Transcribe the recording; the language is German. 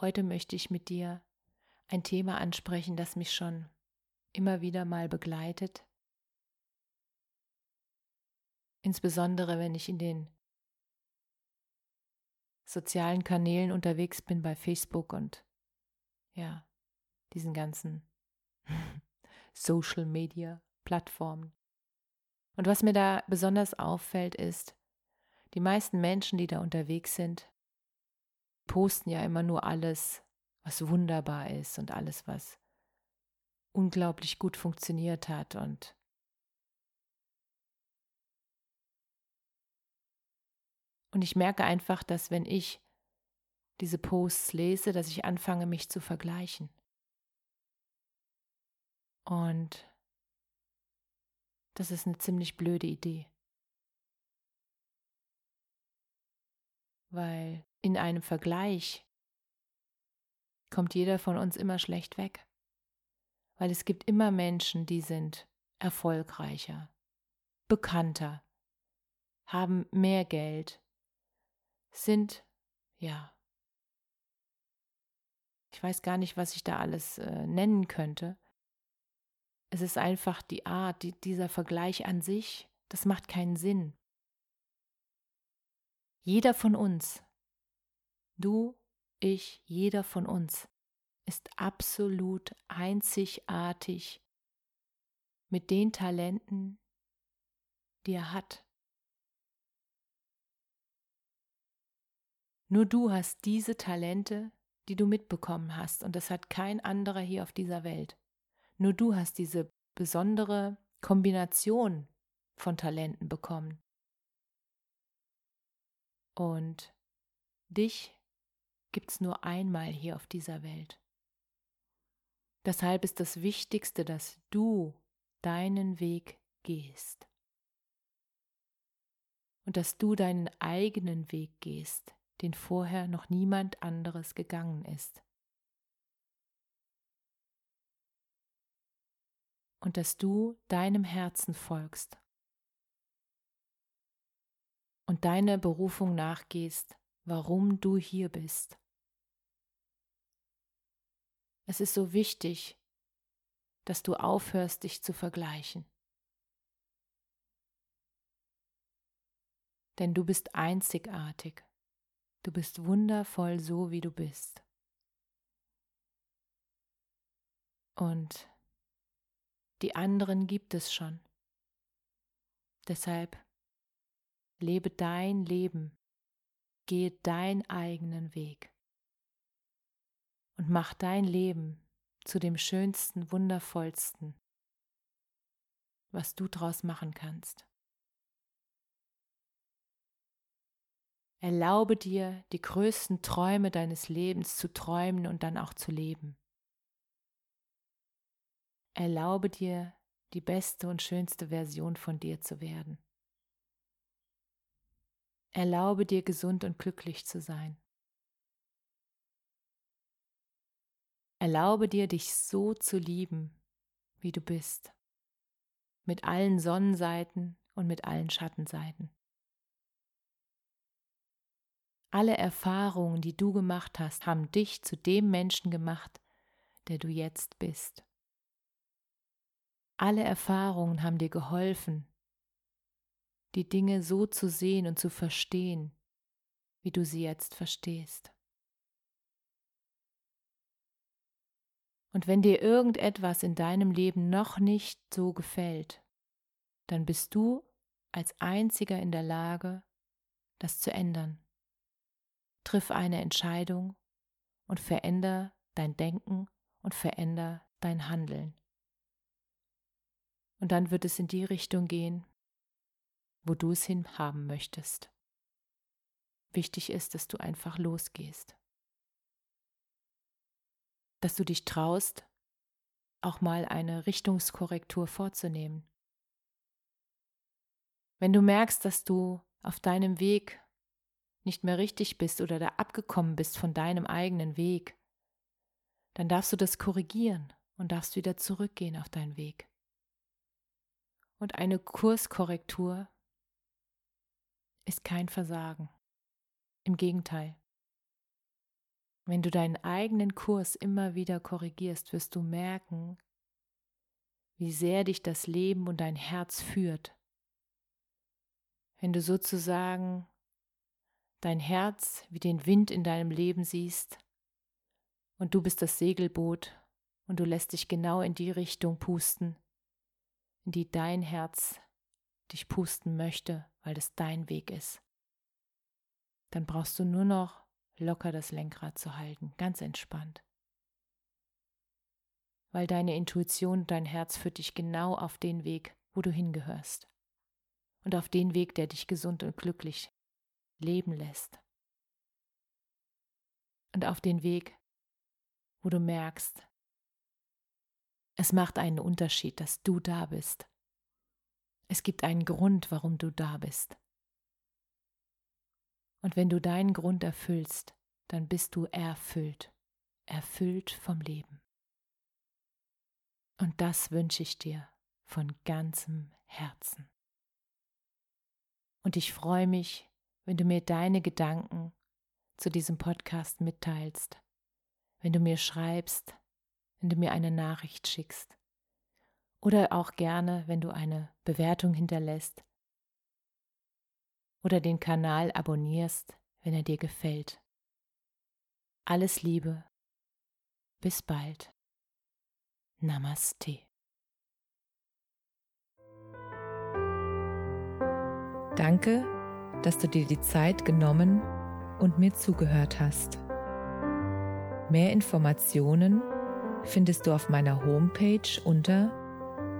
Heute möchte ich mit dir ein Thema ansprechen, das mich schon immer wieder mal begleitet. Insbesondere wenn ich in den sozialen Kanälen unterwegs bin bei Facebook und ja, diesen ganzen Social Media Plattformen. Und was mir da besonders auffällt, ist, die meisten Menschen, die da unterwegs sind, posten ja immer nur alles, was wunderbar ist und alles, was unglaublich gut funktioniert hat und Und ich merke einfach, dass wenn ich diese Posts lese, dass ich anfange, mich zu vergleichen. Und das ist eine ziemlich blöde Idee. Weil in einem Vergleich kommt jeder von uns immer schlecht weg. Weil es gibt immer Menschen, die sind erfolgreicher, bekannter, haben mehr Geld, sind, ja, ich weiß gar nicht, was ich da alles äh, nennen könnte. Es ist einfach die Art, die, dieser Vergleich an sich, das macht keinen Sinn. Jeder von uns, du, ich, jeder von uns, ist absolut einzigartig mit den Talenten, die er hat. Nur du hast diese Talente, die du mitbekommen hast, und das hat kein anderer hier auf dieser Welt. Nur du hast diese besondere Kombination von Talenten bekommen. Und dich gibt es nur einmal hier auf dieser Welt. Deshalb ist das Wichtigste, dass du deinen Weg gehst. Und dass du deinen eigenen Weg gehst, den vorher noch niemand anderes gegangen ist. Und dass du deinem Herzen folgst und deine Berufung nachgehst, warum du hier bist. Es ist so wichtig, dass du aufhörst, dich zu vergleichen. Denn du bist einzigartig. Du bist wundervoll so, wie du bist. Und die anderen gibt es schon. Deshalb lebe dein Leben, gehe deinen eigenen Weg und mach dein Leben zu dem schönsten, wundervollsten, was du draus machen kannst. Erlaube dir, die größten Träume deines Lebens zu träumen und dann auch zu leben. Erlaube dir, die beste und schönste Version von dir zu werden. Erlaube dir, gesund und glücklich zu sein. Erlaube dir, dich so zu lieben, wie du bist, mit allen Sonnenseiten und mit allen Schattenseiten. Alle Erfahrungen, die du gemacht hast, haben dich zu dem Menschen gemacht, der du jetzt bist. Alle Erfahrungen haben dir geholfen, die Dinge so zu sehen und zu verstehen, wie du sie jetzt verstehst. Und wenn dir irgendetwas in deinem Leben noch nicht so gefällt, dann bist du als einziger in der Lage, das zu ändern. Triff eine Entscheidung und veränder dein Denken und veränder dein Handeln. Und dann wird es in die Richtung gehen, wo du es hin haben möchtest. Wichtig ist, dass du einfach losgehst. Dass du dich traust, auch mal eine Richtungskorrektur vorzunehmen. Wenn du merkst, dass du auf deinem Weg nicht mehr richtig bist oder da abgekommen bist von deinem eigenen Weg, dann darfst du das korrigieren und darfst wieder zurückgehen auf deinen Weg. Und eine Kurskorrektur ist kein Versagen. Im Gegenteil. Wenn du deinen eigenen Kurs immer wieder korrigierst, wirst du merken, wie sehr dich das Leben und dein Herz führt. Wenn du sozusagen dein Herz wie den Wind in deinem Leben siehst und du bist das Segelboot und du lässt dich genau in die Richtung pusten, in die dein Herz dich pusten möchte, weil es dein Weg ist. Dann brauchst du nur noch locker das Lenkrad zu halten, ganz entspannt. Weil deine Intuition, dein Herz führt dich genau auf den Weg, wo du hingehörst. Und auf den Weg, der dich gesund und glücklich leben lässt. Und auf den Weg, wo du merkst, es macht einen Unterschied, dass du da bist. Es gibt einen Grund, warum du da bist. Und wenn du deinen Grund erfüllst, dann bist du erfüllt, erfüllt vom Leben. Und das wünsche ich dir von ganzem Herzen. Und ich freue mich, wenn du mir deine Gedanken zu diesem Podcast mitteilst, wenn du mir schreibst, wenn du mir eine Nachricht schickst oder auch gerne, wenn du eine Bewertung hinterlässt oder den Kanal abonnierst, wenn er dir gefällt. Alles Liebe. Bis bald. Namaste. Danke, dass du dir die Zeit genommen und mir zugehört hast. Mehr Informationen findest du auf meiner Homepage unter